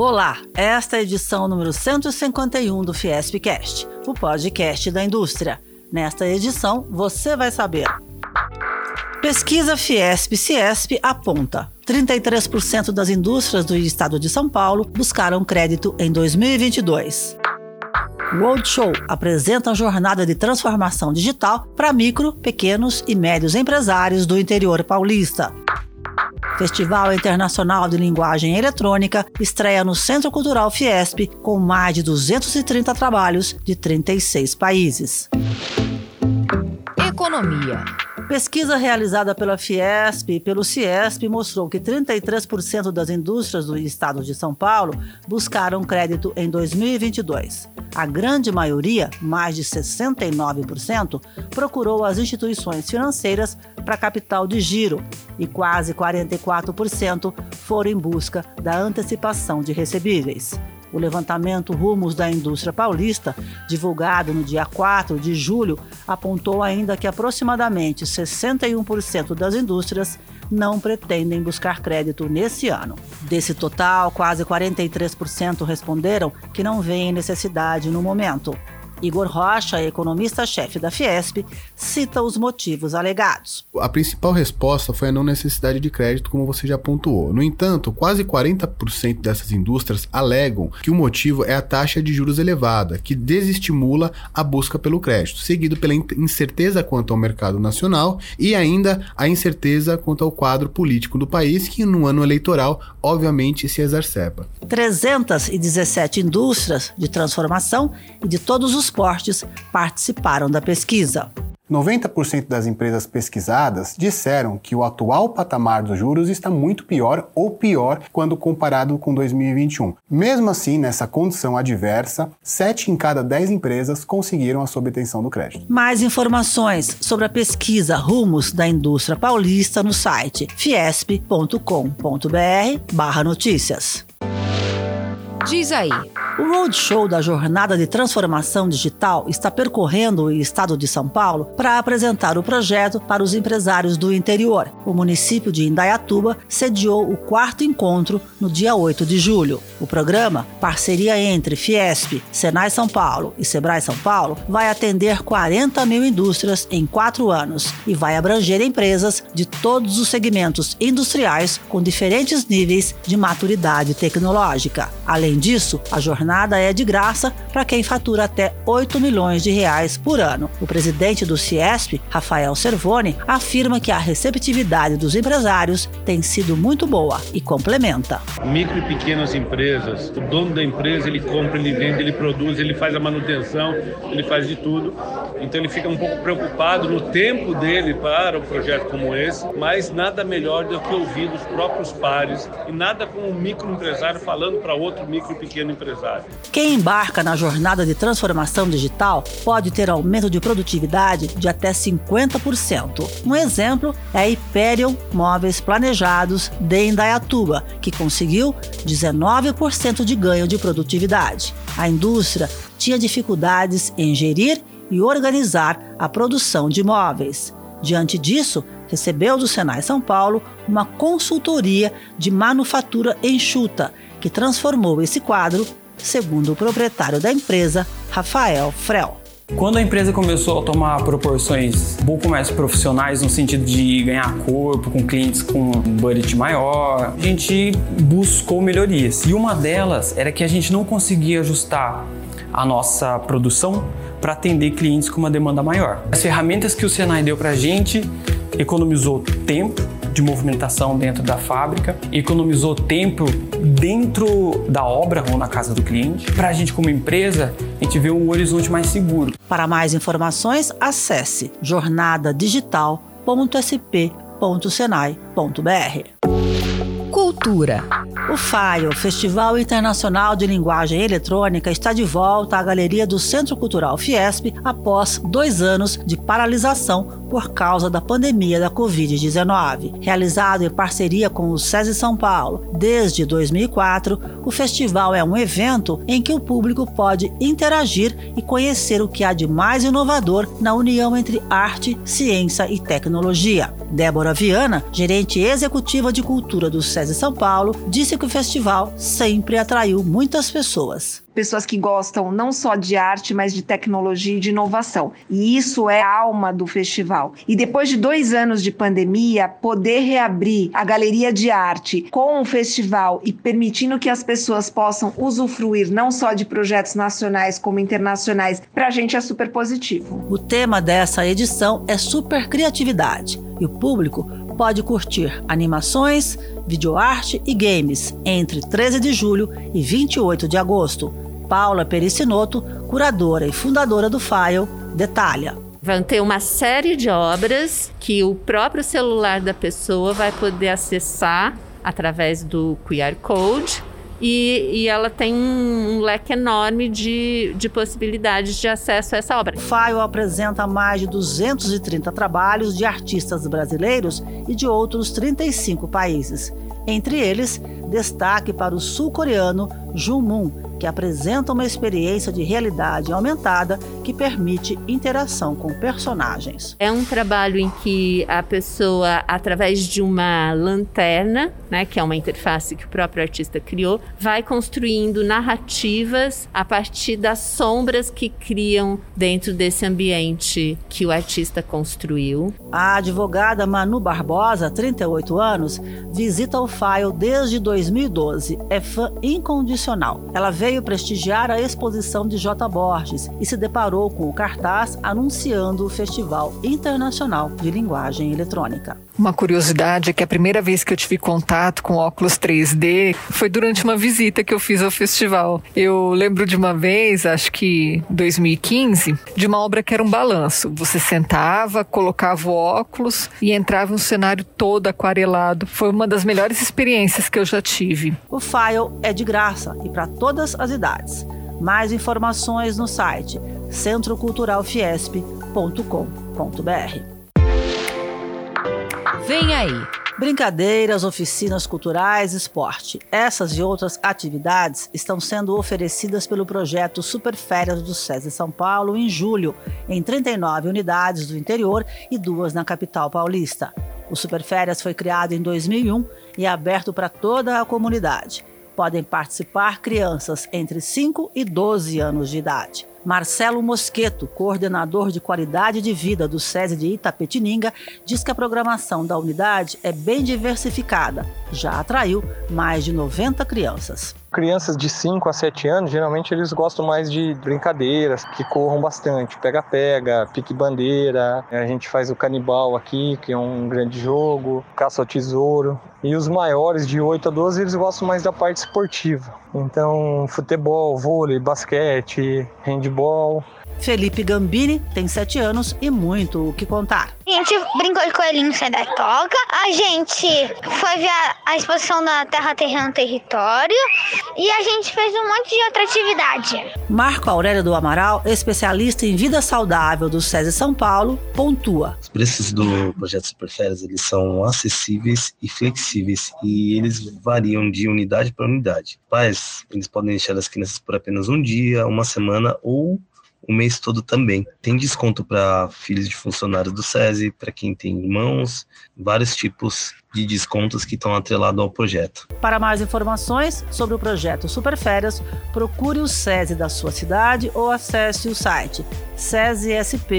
Olá, esta é a edição número 151 do Fiespcast, o podcast da indústria. Nesta edição, você vai saber. Pesquisa Fiesp-Ciesp aponta: 33% das indústrias do estado de São Paulo buscaram crédito em 2022. Roadshow apresenta a jornada de transformação digital para micro, pequenos e médios empresários do interior paulista. Festival Internacional de Linguagem Eletrônica estreia no Centro Cultural Fiesp com mais de 230 trabalhos de 36 países. Economia. Pesquisa realizada pela Fiesp e pelo Ciesp mostrou que 33% das indústrias do estado de São Paulo buscaram crédito em 2022. A grande maioria, mais de 69%, procurou as instituições financeiras para capital de giro e quase 44% foram em busca da antecipação de recebíveis. O levantamento Rumos da Indústria Paulista, divulgado no dia 4 de julho, apontou ainda que aproximadamente 61% das indústrias não pretendem buscar crédito nesse ano. Desse total, quase 43% responderam que não veem necessidade no momento. Igor Rocha, economista-chefe da Fiesp, cita os motivos alegados. A principal resposta foi a não necessidade de crédito, como você já pontuou. No entanto, quase 40% dessas indústrias alegam que o motivo é a taxa de juros elevada, que desestimula a busca pelo crédito, seguido pela incerteza quanto ao mercado nacional e ainda a incerteza quanto ao quadro político do país, que no ano eleitoral, obviamente, se exacerba. 317 indústrias de transformação e de todos os portes participaram da pesquisa. 90% das empresas pesquisadas disseram que o atual patamar dos juros está muito pior ou pior quando comparado com 2021. Mesmo assim, nessa condição adversa, 7 em cada 10 empresas conseguiram a obtenção do crédito. Mais informações sobre a pesquisa Rumos da Indústria Paulista no site fiesp.com.br/notícias. Diz aí. O roadshow da Jornada de Transformação Digital está percorrendo o estado de São Paulo para apresentar o projeto para os empresários do interior. O município de Indaiatuba sediou o quarto encontro no dia 8 de julho. O programa, parceria entre Fiesp, Senai São Paulo e Sebrae São Paulo, vai atender 40 mil indústrias em quatro anos e vai abranger empresas de todos os segmentos industriais com diferentes níveis de maturidade tecnológica. Além disso, a jornada é de graça para quem fatura até 8 milhões de reais por ano. O presidente do Ciesp, Rafael Servoni, afirma que a receptividade dos empresários tem sido muito boa e complementa. Micro e pequenas empresas, o dono da empresa ele compra, ele vende, ele produz, ele faz a manutenção, ele faz de tudo. Então ele fica um pouco preocupado no tempo dele para um projeto como esse, mas nada melhor do que ouvir dos próprios pares e nada como um microempresário falando para outro micro e pequeno empresário. Quem embarca na jornada de transformação digital pode ter aumento de produtividade de até 50%. Um exemplo é a Hyperion Móveis Planejados de Indaiatuba, que conseguiu 19% de ganho de produtividade. A indústria tinha dificuldades em gerir e organizar a produção de móveis. Diante disso, recebeu do Senai São Paulo uma consultoria de manufatura enxuta, que transformou esse quadro, segundo o proprietário da empresa, Rafael Frel. Quando a empresa começou a tomar proporções um pouco mais profissionais, no sentido de ganhar corpo com clientes com um budget maior, a gente buscou melhorias. E uma delas era que a gente não conseguia ajustar a nossa produção para atender clientes com uma demanda maior. As ferramentas que o Senai deu para a gente economizou tempo de movimentação dentro da fábrica, economizou tempo dentro da obra ou na casa do cliente. Para a gente, como empresa, a gente vê um horizonte mais seguro. Para mais informações, acesse jornadadigital.sp.senai.br. Cultura. O FAI, o Festival Internacional de Linguagem Eletrônica, está de volta à galeria do Centro Cultural Fiesp após dois anos de paralisação por causa da pandemia da Covid-19. Realizado em parceria com o SESI São Paulo desde 2004, o festival é um evento em que o público pode interagir e conhecer o que há de mais inovador na união entre arte, ciência e tecnologia. Débora Viana, gerente executiva de cultura do SESI São Paulo, disse que o festival sempre atraiu muitas pessoas pessoas que gostam não só de arte, mas de tecnologia e de inovação. E isso é a alma do festival. E depois de dois anos de pandemia, poder reabrir a galeria de arte com o festival e permitindo que as pessoas possam usufruir não só de projetos nacionais como internacionais, para a gente é super positivo. O tema dessa edição é super criatividade e o público pode curtir animações, videoarte e games entre 13 de julho e 28 de agosto. Paula Pericinoto, curadora e fundadora do File, detalha. Vão ter uma série de obras que o próprio celular da pessoa vai poder acessar através do QR Code e, e, ela tem um, um, leque enorme de, de possibilidades de acesso a essa obra. O FAIO apresenta mais de 230 trabalhos de artistas brasileiros e de outros 35 países. Entre eles, destaque para o sul-coreano Jung Moon, que apresenta uma experiência de realidade aumentada que permite interação com personagens. É um trabalho em que a pessoa, através de uma lanterna, né, que é uma interface que o próprio artista criou, vai construindo narrativas a partir das sombras que criam dentro desse ambiente que o artista construiu. A advogada Manu Barbosa, 38 anos, visita o File desde 2012. É fã incondicional. Ela veio veio prestigiar a exposição de J. Borges e se deparou com o cartaz anunciando o Festival Internacional de Linguagem Eletrônica. Uma curiosidade é que a primeira vez que eu tive contato com óculos 3D foi durante uma visita que eu fiz ao festival. Eu lembro de uma vez, acho que 2015, de uma obra que era um balanço. Você sentava, colocava o óculos e entrava um cenário todo aquarelado. Foi uma das melhores experiências que eu já tive. O File é de graça e para todas as idades. Mais informações no site centroculturalfiesp.com.br. Vem aí! Brincadeiras, oficinas culturais, esporte. Essas e outras atividades estão sendo oferecidas pelo projeto Superférias do SESI São Paulo em julho, em 39 unidades do interior e duas na capital paulista. O Superférias foi criado em 2001 e é aberto para toda a comunidade. Podem participar crianças entre 5 e 12 anos de idade. Marcelo Mosqueto, coordenador de qualidade de vida do SESI de Itapetininga, diz que a programação da unidade é bem diversificada. Já atraiu mais de 90 crianças. Crianças de 5 a 7 anos, geralmente eles gostam mais de brincadeiras que corram bastante. Pega-pega, pique-bandeira, a gente faz o canibal aqui, que é um grande jogo, caça ao tesouro. E os maiores, de 8 a 12, eles gostam mais da parte esportiva. Então, futebol, vôlei, basquete, handball. handball Felipe Gambini tem 7 anos e muito o que contar. A gente brincou de coelhinho sai da toca. A gente foi ver a, exposição da Terra Terreno Território. E a gente fez um monte de outra atividade. Marco Aurélio do Amaral, especialista em vida saudável do SESI São Paulo, pontua. Os preços do projeto Superférias eles são acessíveis e flexíveis e eles variam de unidade para unidade. Pais, eles podem deixar as crianças por apenas um dia, uma semana ou o mês todo também. Tem desconto para filhos de funcionários do SESI, para quem tem irmãos, vários tipos de descontos que estão atrelados ao projeto. Para mais informações sobre o projeto Superférias, procure o SESI da sua cidade ou acesse o site sesesp.org.br.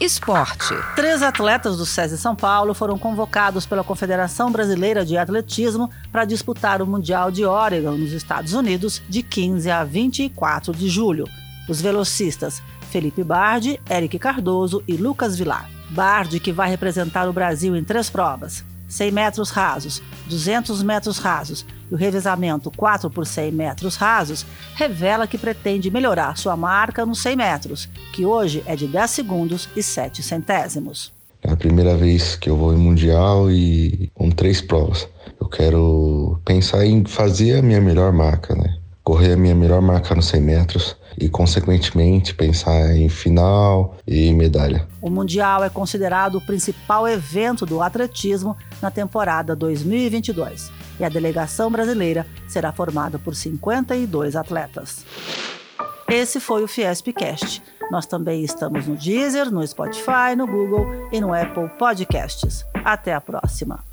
Esporte. Três atletas do SESI São Paulo foram convocados pela Confederação Brasileira de Atletismo para disputar o Mundial de Oregon, nos Estados Unidos, de 15 a 24 de julho. Os velocistas Felipe Bardi, Eric Cardoso e Lucas Vilar. Bardi, que vai representar o Brasil em três provas: 100 metros rasos, 200 metros rasos e o revezamento 4 por 100 metros rasos, revela que pretende melhorar sua marca nos 100 metros, que hoje é de 10 segundos e 7 centésimos. É a primeira vez que eu vou em Mundial e com três provas. Eu quero pensar em fazer a minha melhor marca, né? Correr a minha melhor marca nos 100 metros e, consequentemente, pensar em final e medalha. O Mundial é considerado o principal evento do atletismo na temporada 2022 e a delegação brasileira será formada por 52 atletas. Esse foi o Fiespcast. Nós também estamos no Deezer, no Spotify, no Google e no Apple Podcasts. Até a próxima!